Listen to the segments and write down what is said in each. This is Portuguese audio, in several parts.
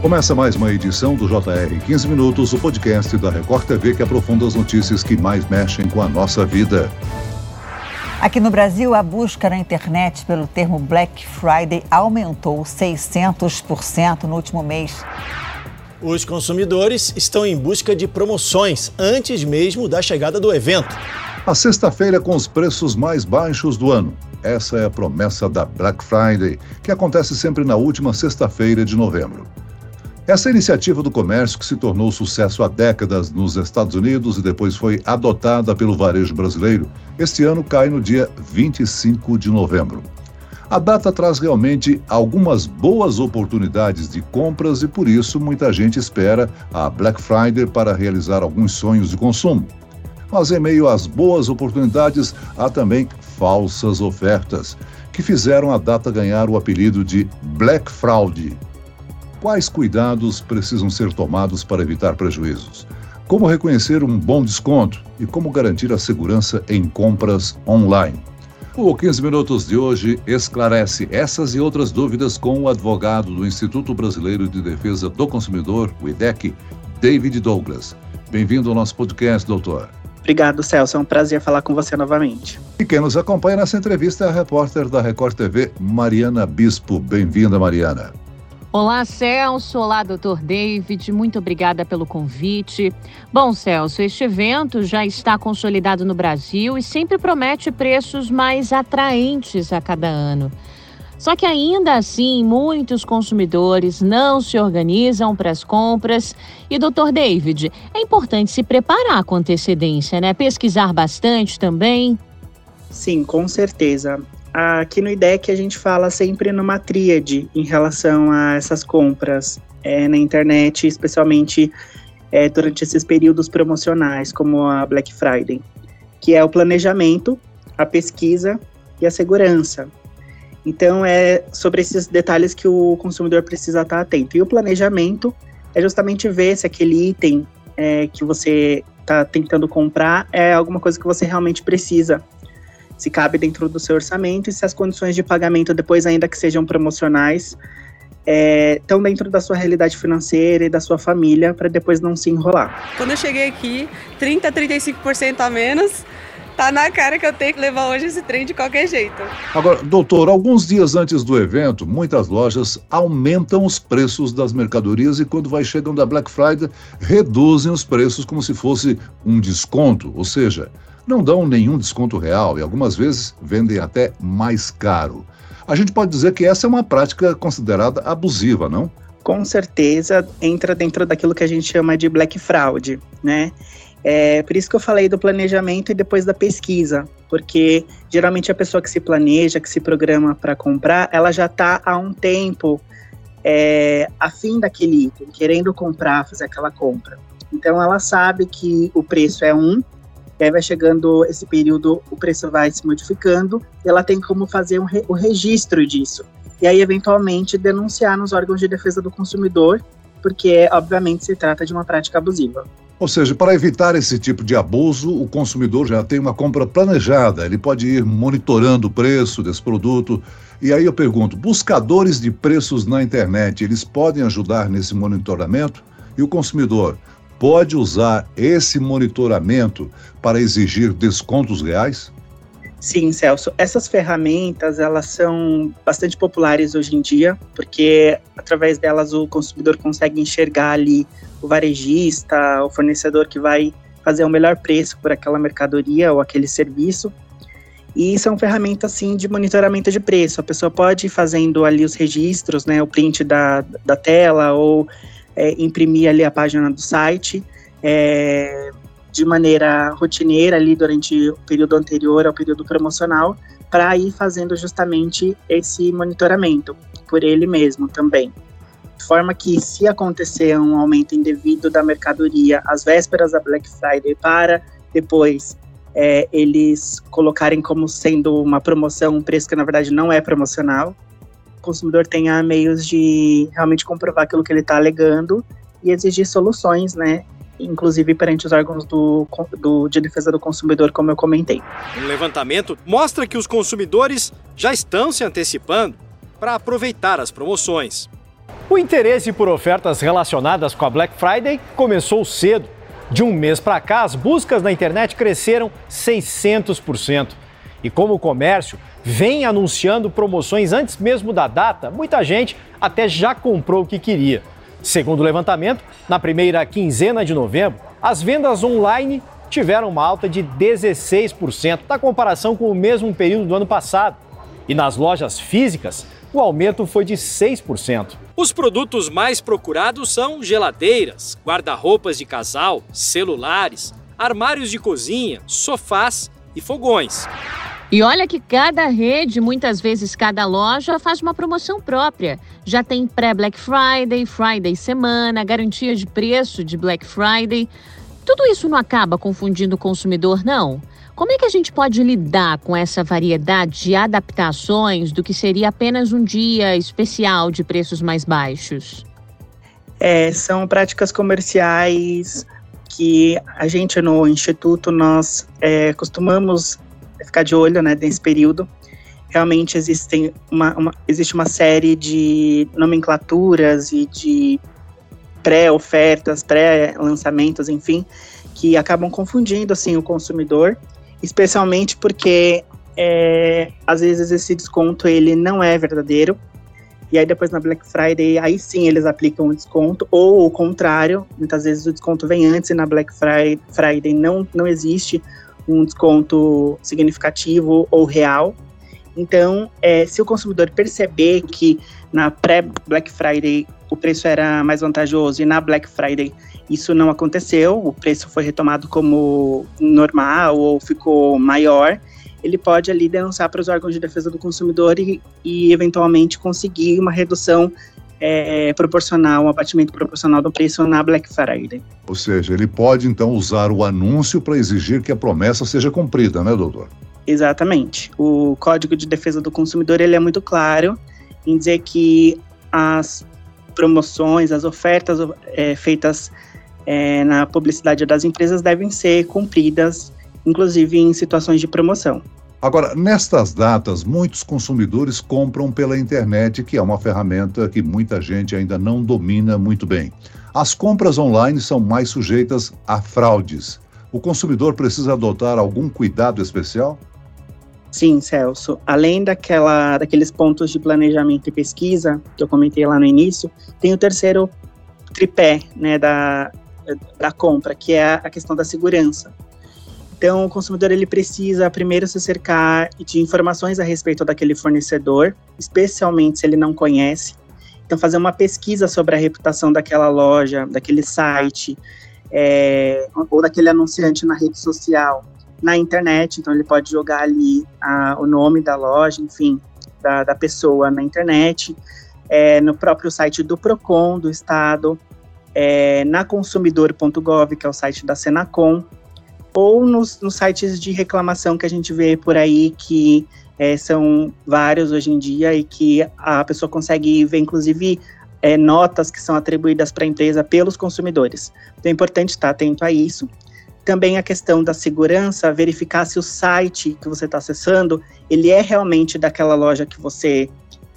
Começa mais uma edição do JR 15 Minutos, o podcast da Record TV que aprofunda as notícias que mais mexem com a nossa vida. Aqui no Brasil, a busca na internet pelo termo Black Friday aumentou 600% no último mês. Os consumidores estão em busca de promoções antes mesmo da chegada do evento. A sexta-feira com os preços mais baixos do ano. Essa é a promessa da Black Friday, que acontece sempre na última sexta-feira de novembro. Essa iniciativa do comércio, que se tornou sucesso há décadas nos Estados Unidos e depois foi adotada pelo varejo brasileiro, este ano cai no dia 25 de novembro. A data traz realmente algumas boas oportunidades de compras e por isso muita gente espera a Black Friday para realizar alguns sonhos de consumo. Mas em meio às boas oportunidades, há também falsas ofertas, que fizeram a data ganhar o apelido de Black Fraud. Quais cuidados precisam ser tomados para evitar prejuízos? Como reconhecer um bom desconto e como garantir a segurança em compras online? O 15 Minutos de hoje esclarece essas e outras dúvidas com o advogado do Instituto Brasileiro de Defesa do Consumidor, o IDEC, David Douglas. Bem-vindo ao nosso podcast, doutor. Obrigado, Celso. É um prazer falar com você novamente. E quem nos acompanha nessa entrevista é a repórter da Record TV, Mariana Bispo. Bem-vinda, Mariana. Olá, Celso. Olá, doutor David. Muito obrigada pelo convite. Bom, Celso, este evento já está consolidado no Brasil e sempre promete preços mais atraentes a cada ano. Só que ainda assim, muitos consumidores não se organizam para as compras. E, doutor David, é importante se preparar com antecedência, né? Pesquisar bastante também. Sim, com certeza. Aqui no IDEC a gente fala sempre numa tríade em relação a essas compras é, na internet, especialmente é, durante esses períodos promocionais, como a Black Friday, que é o planejamento, a pesquisa e a segurança. Então, é sobre esses detalhes que o consumidor precisa estar atento. E o planejamento é justamente ver se aquele item é, que você está tentando comprar é alguma coisa que você realmente precisa se cabe dentro do seu orçamento e se as condições de pagamento, depois ainda que sejam promocionais, é, estão dentro da sua realidade financeira e da sua família, para depois não se enrolar. Quando eu cheguei aqui, 30, 35% a menos, tá na cara que eu tenho que levar hoje esse trem de qualquer jeito. Agora, doutor, alguns dias antes do evento, muitas lojas aumentam os preços das mercadorias e quando vai chegando a Black Friday, reduzem os preços como se fosse um desconto, ou seja, não dão nenhum desconto real e algumas vezes vendem até mais caro. A gente pode dizer que essa é uma prática considerada abusiva, não? Com certeza entra dentro daquilo que a gente chama de black fraud, né? É por isso que eu falei do planejamento e depois da pesquisa, porque geralmente a pessoa que se planeja, que se programa para comprar, ela já está há um tempo é, afim daquele item, querendo comprar, fazer aquela compra. Então ela sabe que o preço é um, e aí vai chegando esse período, o preço vai se modificando, e ela tem como fazer um re, o registro disso. E aí, eventualmente, denunciar nos órgãos de defesa do consumidor, porque, obviamente, se trata de uma prática abusiva. Ou seja, para evitar esse tipo de abuso, o consumidor já tem uma compra planejada, ele pode ir monitorando o preço desse produto. E aí eu pergunto: buscadores de preços na internet, eles podem ajudar nesse monitoramento? E o consumidor pode usar esse monitoramento para exigir descontos reais? Sim, Celso. Essas ferramentas elas são bastante populares hoje em dia, porque através delas o consumidor consegue enxergar ali o varejista, o fornecedor que vai fazer o melhor preço por aquela mercadoria ou aquele serviço. E são ferramentas assim de monitoramento de preço. A pessoa pode ir fazendo ali os registros, né, o print da, da tela ou é, imprimir ali a página do site é, de maneira rotineira ali durante o período anterior ao período promocional para ir fazendo justamente esse monitoramento por ele mesmo também. De forma que, se acontecer um aumento indevido da mercadoria às vésperas da Black Friday para depois é, eles colocarem como sendo uma promoção um preço que na verdade não é promocional, consumidor tenha meios de realmente comprovar aquilo que ele está alegando e exigir soluções, né? Inclusive perante os órgãos do, do, de defesa do consumidor, como eu comentei. Um levantamento mostra que os consumidores já estão se antecipando para aproveitar as promoções. O interesse por ofertas relacionadas com a Black Friday começou cedo. De um mês para cá, as buscas na internet cresceram 600%. E como o comércio vem anunciando promoções antes mesmo da data, muita gente até já comprou o que queria. Segundo o levantamento, na primeira quinzena de novembro, as vendas online tiveram uma alta de 16% na comparação com o mesmo período do ano passado. E nas lojas físicas, o aumento foi de 6%. Os produtos mais procurados são geladeiras, guarda-roupas de casal, celulares, armários de cozinha, sofás e fogões. E olha que cada rede, muitas vezes cada loja, faz uma promoção própria. Já tem pré-Black Friday, Friday semana, garantia de preço de Black Friday. Tudo isso não acaba confundindo o consumidor, não? Como é que a gente pode lidar com essa variedade de adaptações do que seria apenas um dia especial de preços mais baixos? É, são práticas comerciais que a gente no Instituto nós é, costumamos ficar de olho né, nesse período. Realmente existem uma, uma existe uma série de nomenclaturas e de pré-ofertas, pré-lançamentos, enfim, que acabam confundindo assim o consumidor, especialmente porque é, às vezes esse desconto ele não é verdadeiro. E aí depois na Black Friday, aí sim eles aplicam o desconto, ou o contrário, muitas vezes o desconto vem antes e na Black Friday não, não existe um desconto significativo ou real. Então, é, se o consumidor perceber que na pré-Black Friday o preço era mais vantajoso e na Black Friday isso não aconteceu, o preço foi retomado como normal ou ficou maior, ele pode ali denunciar para os órgãos de defesa do consumidor e, e eventualmente conseguir uma redução é, proporcional, um abatimento proporcional do preço na Black Friday. Ou seja, ele pode então usar o anúncio para exigir que a promessa seja cumprida, né, doutor? Exatamente. O Código de Defesa do Consumidor ele é muito claro em dizer que as promoções, as ofertas é, feitas é, na publicidade das empresas devem ser cumpridas, inclusive em situações de promoção. Agora, nestas datas, muitos consumidores compram pela internet, que é uma ferramenta que muita gente ainda não domina muito bem. As compras online são mais sujeitas a fraudes. O consumidor precisa adotar algum cuidado especial? Sim, Celso. Além daquela, daqueles pontos de planejamento e pesquisa que eu comentei lá no início, tem o terceiro tripé né, da, da compra, que é a questão da segurança. Então, o consumidor ele precisa primeiro se cercar de informações a respeito daquele fornecedor, especialmente se ele não conhece. Então, fazer uma pesquisa sobre a reputação daquela loja, daquele site, é, ou daquele anunciante na rede social na internet, então ele pode jogar ali a, o nome da loja, enfim, da, da pessoa na internet, é, no próprio site do PROCON do estado, é, na consumidor.gov, que é o site da Senacom, ou nos, nos, sites de reclamação que a gente vê por aí, que é, são vários hoje em dia e que a pessoa consegue ver, inclusive, é, notas que são atribuídas para a empresa pelos consumidores. Então é importante estar atento a isso. Também a questão da segurança, verificar se o site que você está acessando, ele é realmente daquela loja que você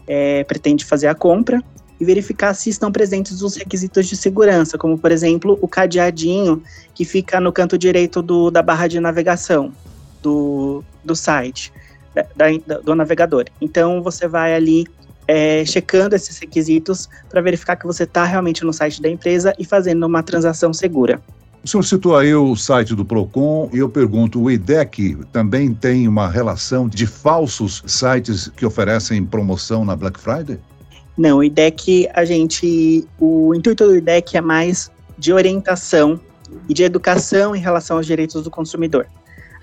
é, pretende fazer a compra e verificar se estão presentes os requisitos de segurança, como por exemplo o cadeadinho que fica no canto direito do, da barra de navegação do, do site, da, da, do navegador. Então você vai ali é, checando esses requisitos para verificar que você está realmente no site da empresa e fazendo uma transação segura. O senhor citou aí o site do PROCON e eu pergunto, o IDEC também tem uma relação de falsos sites que oferecem promoção na Black Friday? Não, o IDEC, a gente. O intuito do IDEC é mais de orientação e de educação em relação aos direitos do consumidor.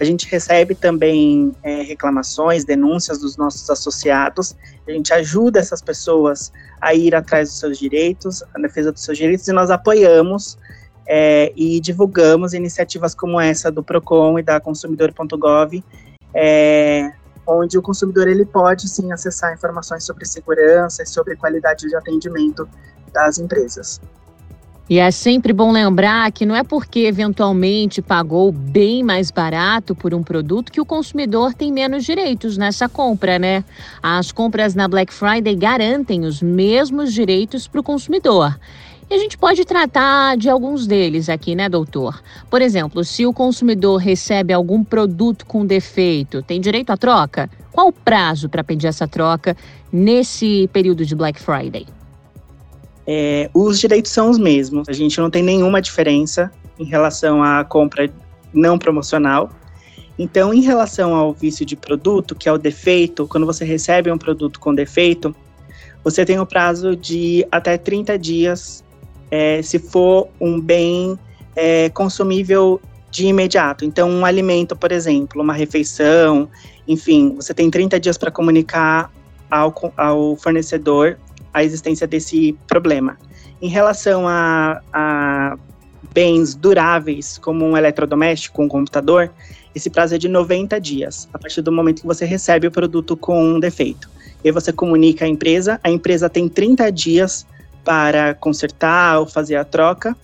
A gente recebe também é, reclamações, denúncias dos nossos associados. A gente ajuda essas pessoas a ir atrás dos seus direitos, a defesa dos seus direitos, e nós apoiamos é, e divulgamos iniciativas como essa do Procon e da Consumidor.gov, é, onde o consumidor ele pode sim acessar informações sobre segurança e sobre qualidade de atendimento das empresas. E é sempre bom lembrar que não é porque eventualmente pagou bem mais barato por um produto que o consumidor tem menos direitos nessa compra, né? As compras na Black Friday garantem os mesmos direitos para o consumidor. E a gente pode tratar de alguns deles aqui, né, doutor? Por exemplo, se o consumidor recebe algum produto com defeito, tem direito à troca? Qual o prazo para pedir essa troca nesse período de Black Friday? é, os direitos são os mesmos. A gente não tem nenhuma diferença em relação à compra não promocional. Então, em relação ao vício de produto, que é o defeito, quando você recebe um produto com defeito, você tem o um prazo de até 30 dias, é, se for um bem é, consumível de imediato. Então, um alimento, por exemplo, uma refeição, enfim, você tem 30 dias para comunicar ao, ao fornecedor a existência desse problema. Em relação a, a bens duráveis, como um eletrodoméstico, um computador, esse prazo é de 90 dias, a partir do momento que você recebe o produto com um defeito. E você comunica à empresa, a empresa tem 30 dias para consertar ou fazer a troca,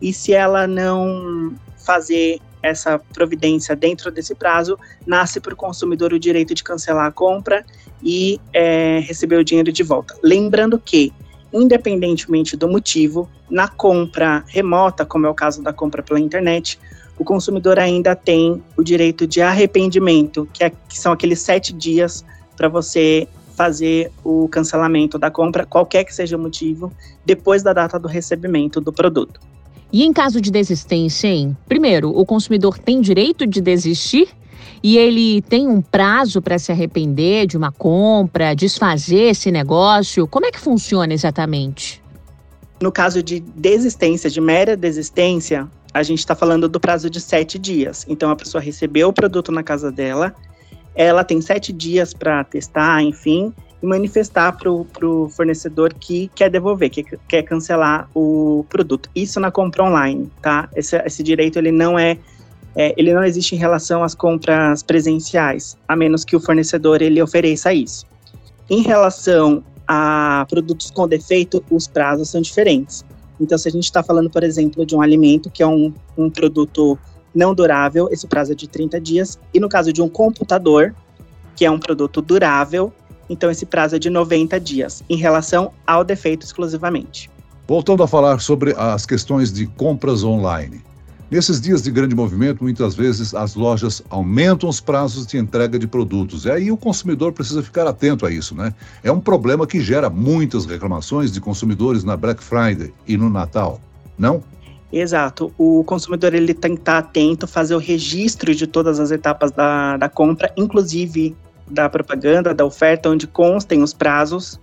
e se ela não fazer essa providência dentro desse prazo, nasce para o consumidor o direito de cancelar a compra e é, receber o dinheiro de volta. Lembrando que, independentemente do motivo, na compra remota, como é o caso da compra pela internet, o consumidor ainda tem o direito de arrependimento, que, é, que são aqueles sete dias para você fazer o cancelamento da compra, qualquer que seja o motivo, depois da data do recebimento do produto. E em caso de desistência, hein? Primeiro, o consumidor tem direito de desistir e ele tem um prazo para se arrepender de uma compra, desfazer esse negócio? Como é que funciona exatamente? No caso de desistência, de mera desistência, a gente está falando do prazo de sete dias. Então, a pessoa recebeu o produto na casa dela, ela tem sete dias para testar, enfim, e manifestar para o fornecedor que quer devolver, que quer cancelar o produto. Isso na compra online, tá? Esse, esse direito ele não é, é, ele não existe em relação às compras presenciais, a menos que o fornecedor ele ofereça isso. Em relação a produtos com defeito, os prazos são diferentes. Então, se a gente está falando, por exemplo, de um alimento que é um, um produto não durável, esse prazo é de 30 dias. E no caso de um computador, que é um produto durável, então esse prazo é de 90 dias, em relação ao defeito exclusivamente. Voltando a falar sobre as questões de compras online. Nesses dias de grande movimento, muitas vezes as lojas aumentam os prazos de entrega de produtos. E aí o consumidor precisa ficar atento a isso, né? É um problema que gera muitas reclamações de consumidores na Black Friday e no Natal, não? Exato. O consumidor ele tem que estar atento, fazer o registro de todas as etapas da, da compra, inclusive da propaganda, da oferta, onde constem os prazos,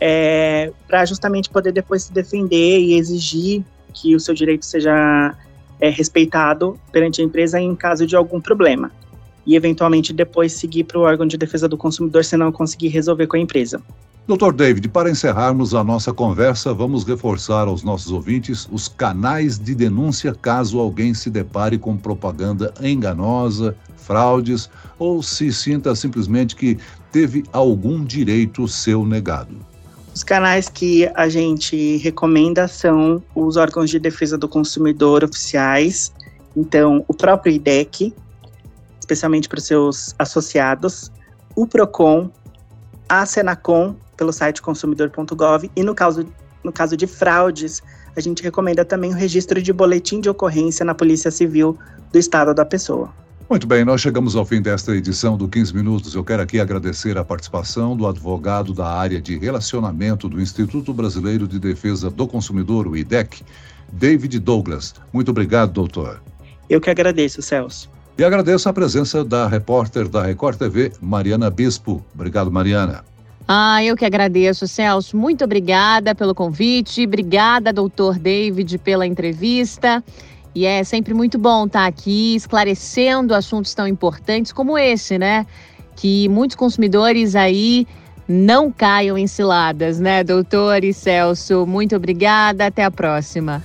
é, para justamente poder depois se defender e exigir que o seu direito seja é, respeitado perante a empresa em caso de algum problema. E eventualmente depois seguir para o órgão de defesa do consumidor se não conseguir resolver com a empresa. Doutor David, para encerrarmos a nossa conversa, vamos reforçar aos nossos ouvintes os canais de denúncia caso alguém se depare com propaganda enganosa, fraudes ou se sinta simplesmente que teve algum direito seu negado. Os canais que a gente recomenda são os órgãos de defesa do consumidor oficiais, então o próprio IDEC, especialmente para os seus associados, o PROCON, a Senacom pelo site consumidor.gov e no caso, no caso de fraudes, a gente recomenda também o registro de boletim de ocorrência na Polícia Civil do Estado da pessoa. Muito bem, nós chegamos ao fim desta edição do 15 Minutos. Eu quero aqui agradecer a participação do advogado da área de relacionamento do Instituto Brasileiro de Defesa do Consumidor, o IDEC, David Douglas. Muito obrigado, doutor. Eu que agradeço, Celso. E agradeço a presença da repórter da Record TV, Mariana Bispo. Obrigado, Mariana. Ah, eu que agradeço, Celso. Muito obrigada pelo convite. Obrigada, doutor David, pela entrevista. E é sempre muito bom estar aqui esclarecendo assuntos tão importantes como esse, né? Que muitos consumidores aí não caiam em ciladas, né, doutor e Celso? Muito obrigada. Até a próxima.